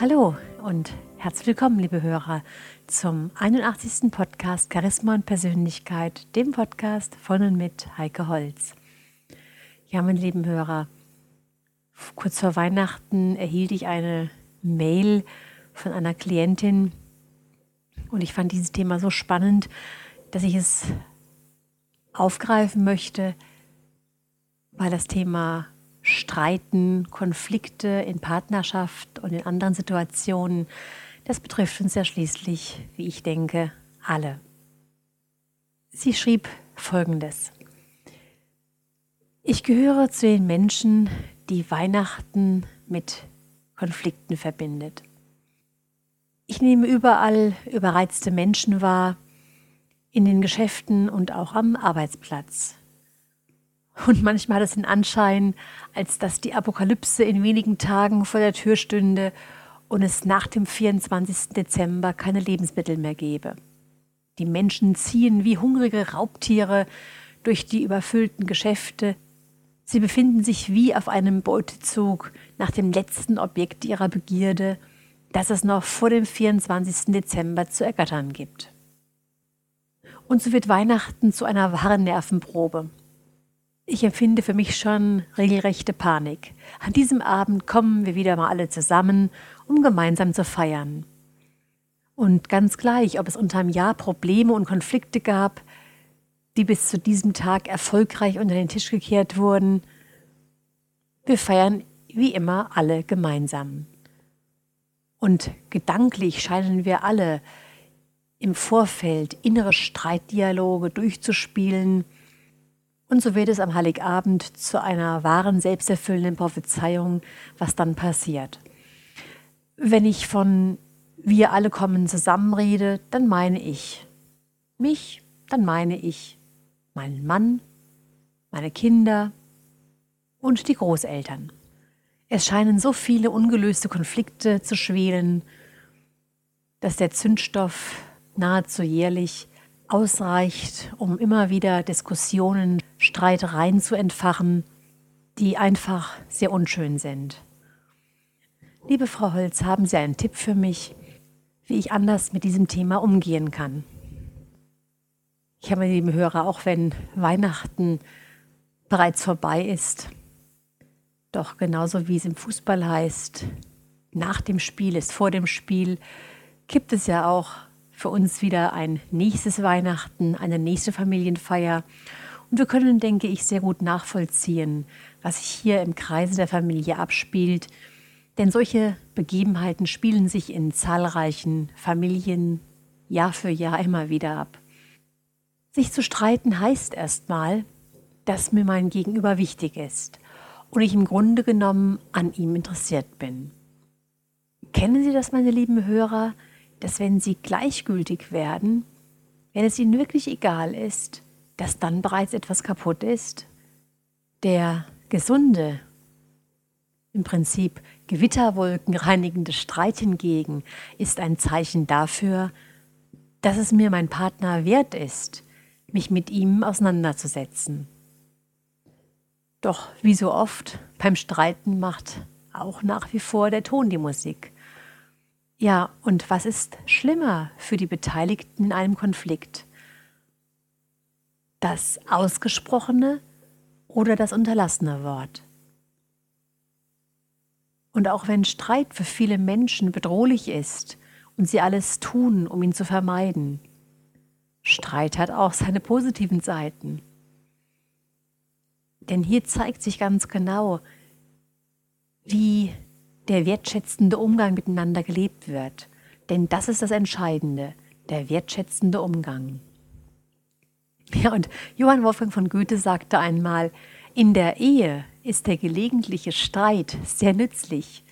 Hallo und herzlich willkommen, liebe Hörer, zum 81. Podcast Charisma und Persönlichkeit, dem Podcast von und mit Heike Holz. Ja, meine lieben Hörer, kurz vor Weihnachten erhielt ich eine Mail von einer Klientin und ich fand dieses Thema so spannend, dass ich es aufgreifen möchte, weil das Thema Streiten, Konflikte in Partnerschaft und in anderen Situationen, das betrifft uns ja schließlich, wie ich denke, alle. Sie schrieb Folgendes. Ich gehöre zu den Menschen, die Weihnachten mit Konflikten verbindet. Ich nehme überall überreizte Menschen wahr, in den Geschäften und auch am Arbeitsplatz. Und manchmal hat es den Anschein, als dass die Apokalypse in wenigen Tagen vor der Tür stünde und es nach dem 24. Dezember keine Lebensmittel mehr gäbe. Die Menschen ziehen wie hungrige Raubtiere durch die überfüllten Geschäfte. Sie befinden sich wie auf einem Beutezug nach dem letzten Objekt ihrer Begierde, das es noch vor dem 24. Dezember zu ergattern gibt. Und so wird Weihnachten zu einer wahren Nervenprobe. Ich empfinde für mich schon regelrechte Panik. An diesem Abend kommen wir wieder mal alle zusammen, um gemeinsam zu feiern. Und ganz gleich, ob es unterm Jahr Probleme und Konflikte gab, die bis zu diesem Tag erfolgreich unter den Tisch gekehrt wurden, wir feiern wie immer alle gemeinsam. Und gedanklich scheinen wir alle im Vorfeld innere Streitdialoge durchzuspielen, und so wird es am Heiligabend zu einer wahren, selbsterfüllenden Prophezeiung, was dann passiert. Wenn ich von wir alle kommen zusammen rede, dann meine ich mich, dann meine ich meinen Mann, meine Kinder und die Großeltern. Es scheinen so viele ungelöste Konflikte zu schwelen, dass der Zündstoff nahezu jährlich ausreicht, um immer wieder Diskussionen, Streitereien zu entfachen, die einfach sehr unschön sind. Liebe Frau Holz, haben Sie einen Tipp für mich, wie ich anders mit diesem Thema umgehen kann? Ich habe, liebe Hörer, auch wenn Weihnachten bereits vorbei ist, doch genauso wie es im Fußball heißt, nach dem Spiel ist vor dem Spiel, gibt es ja auch für uns wieder ein nächstes Weihnachten, eine nächste Familienfeier. Und wir können, denke ich, sehr gut nachvollziehen, was sich hier im Kreise der Familie abspielt. Denn solche Begebenheiten spielen sich in zahlreichen Familien Jahr für Jahr immer wieder ab. Sich zu streiten heißt erstmal, dass mir mein Gegenüber wichtig ist und ich im Grunde genommen an ihm interessiert bin. Kennen Sie das, meine lieben Hörer? Dass wenn sie gleichgültig werden, wenn es ihnen wirklich egal ist, dass dann bereits etwas kaputt ist. Der gesunde, im Prinzip Gewitterwolken reinigende Streit hingegen ist ein Zeichen dafür, dass es mir mein Partner wert ist, mich mit ihm auseinanderzusetzen. Doch wie so oft beim Streiten macht auch nach wie vor der Ton die Musik. Ja, und was ist schlimmer für die Beteiligten in einem Konflikt? Das ausgesprochene oder das unterlassene Wort? Und auch wenn Streit für viele Menschen bedrohlich ist und sie alles tun, um ihn zu vermeiden, Streit hat auch seine positiven Seiten. Denn hier zeigt sich ganz genau, wie der wertschätzende Umgang miteinander gelebt wird. Denn das ist das Entscheidende, der wertschätzende Umgang. Ja, und Johann Wolfgang von Goethe sagte einmal, in der Ehe ist der gelegentliche Streit sehr nützlich.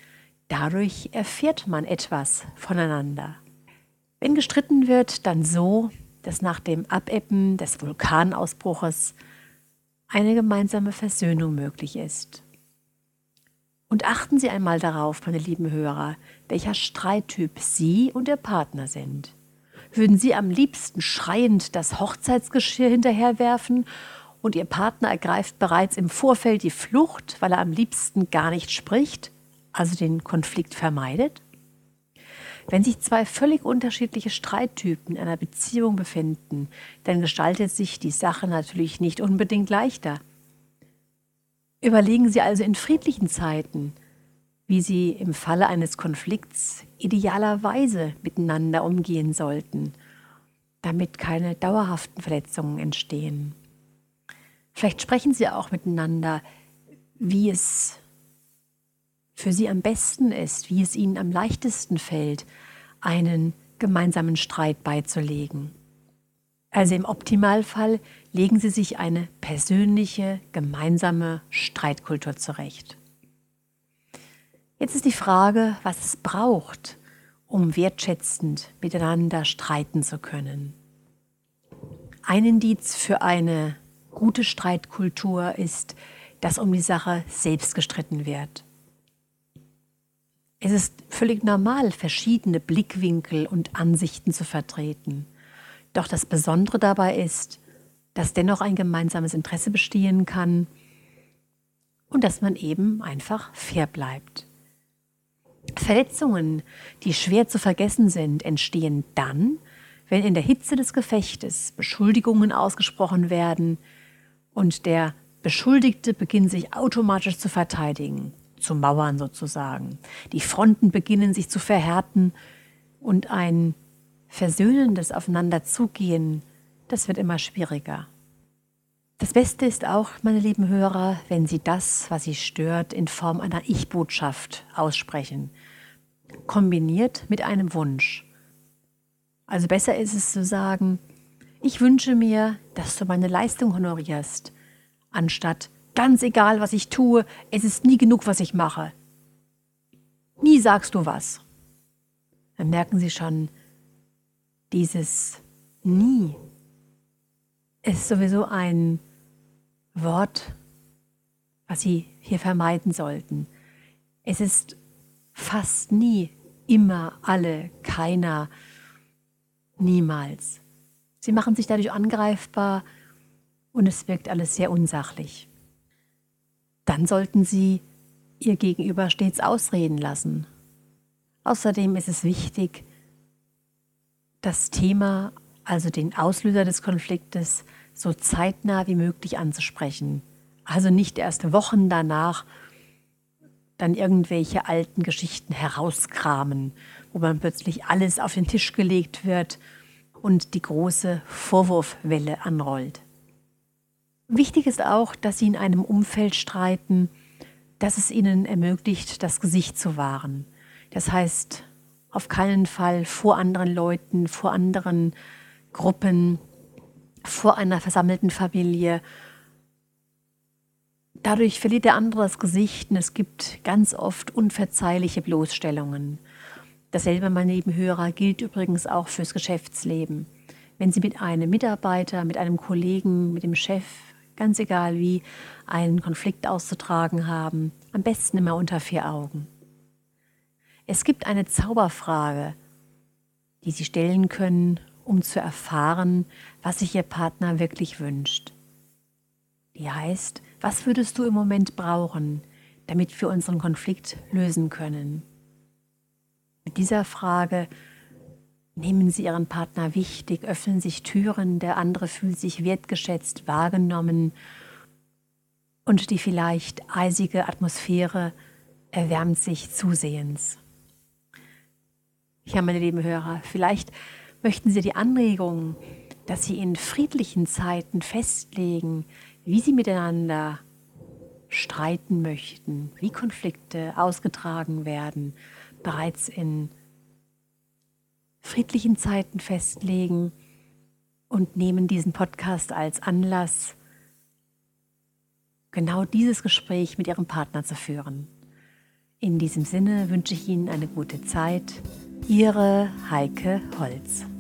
Dadurch erfährt man etwas voneinander. Wenn gestritten wird, dann so, dass nach dem Abebben des Vulkanausbruches eine gemeinsame Versöhnung möglich ist. Und achten Sie einmal darauf, meine lieben Hörer, welcher Streittyp Sie und Ihr Partner sind. Würden Sie am liebsten schreiend das Hochzeitsgeschirr hinterherwerfen und Ihr Partner ergreift bereits im Vorfeld die Flucht, weil er am liebsten gar nicht spricht, also den Konflikt vermeidet? Wenn sich zwei völlig unterschiedliche Streittypen in einer Beziehung befinden, dann gestaltet sich die Sache natürlich nicht unbedingt leichter. Überlegen Sie also in friedlichen Zeiten, wie Sie im Falle eines Konflikts idealerweise miteinander umgehen sollten, damit keine dauerhaften Verletzungen entstehen. Vielleicht sprechen Sie auch miteinander, wie es für Sie am besten ist, wie es Ihnen am leichtesten fällt, einen gemeinsamen Streit beizulegen. Also im Optimalfall legen Sie sich eine persönliche, gemeinsame Streitkultur zurecht. Jetzt ist die Frage, was es braucht, um wertschätzend miteinander streiten zu können. Ein Indiz für eine gute Streitkultur ist, dass um die Sache selbst gestritten wird. Es ist völlig normal, verschiedene Blickwinkel und Ansichten zu vertreten. Doch das Besondere dabei ist, dass dennoch ein gemeinsames Interesse bestehen kann und dass man eben einfach fair bleibt. Verletzungen, die schwer zu vergessen sind, entstehen dann, wenn in der Hitze des Gefechtes Beschuldigungen ausgesprochen werden und der Beschuldigte beginnt sich automatisch zu verteidigen zu Mauern sozusagen. Die Fronten beginnen sich zu verhärten und ein versöhnendes Aufeinanderzugehen, das wird immer schwieriger. Das Beste ist auch, meine lieben Hörer, wenn Sie das, was Sie stört, in Form einer Ich-Botschaft aussprechen, kombiniert mit einem Wunsch. Also besser ist es zu sagen, ich wünsche mir, dass du meine Leistung honorierst, anstatt Ganz egal, was ich tue, es ist nie genug, was ich mache. Nie sagst du was. Dann merken Sie schon, dieses nie ist sowieso ein Wort, was Sie hier vermeiden sollten. Es ist fast nie, immer, alle, keiner, niemals. Sie machen sich dadurch angreifbar und es wirkt alles sehr unsachlich dann sollten Sie Ihr Gegenüber stets ausreden lassen. Außerdem ist es wichtig, das Thema, also den Auslöser des Konfliktes, so zeitnah wie möglich anzusprechen. Also nicht erst Wochen danach dann irgendwelche alten Geschichten herauskramen, wo man plötzlich alles auf den Tisch gelegt wird und die große Vorwurfwelle anrollt. Wichtig ist auch, dass Sie in einem Umfeld streiten, das es Ihnen ermöglicht, das Gesicht zu wahren. Das heißt, auf keinen Fall vor anderen Leuten, vor anderen Gruppen, vor einer versammelten Familie. Dadurch verliert der andere das Gesicht und es gibt ganz oft unverzeihliche Bloßstellungen. Dasselbe, meine lieben Hörer, gilt übrigens auch fürs Geschäftsleben. Wenn Sie mit einem Mitarbeiter, mit einem Kollegen, mit dem Chef, ganz egal wie, einen Konflikt auszutragen haben, am besten immer unter vier Augen. Es gibt eine Zauberfrage, die Sie stellen können, um zu erfahren, was sich Ihr Partner wirklich wünscht. Die heißt, was würdest du im Moment brauchen, damit wir unseren Konflikt lösen können? Mit dieser Frage Nehmen Sie Ihren Partner wichtig, öffnen sich Türen, der andere fühlt sich wertgeschätzt, wahrgenommen und die vielleicht eisige Atmosphäre erwärmt sich zusehends. Ja, meine lieben Hörer, vielleicht möchten Sie die Anregung, dass Sie in friedlichen Zeiten festlegen, wie Sie miteinander streiten möchten, wie Konflikte ausgetragen werden, bereits in friedlichen Zeiten festlegen und nehmen diesen Podcast als Anlass, genau dieses Gespräch mit Ihrem Partner zu führen. In diesem Sinne wünsche ich Ihnen eine gute Zeit. Ihre Heike Holz.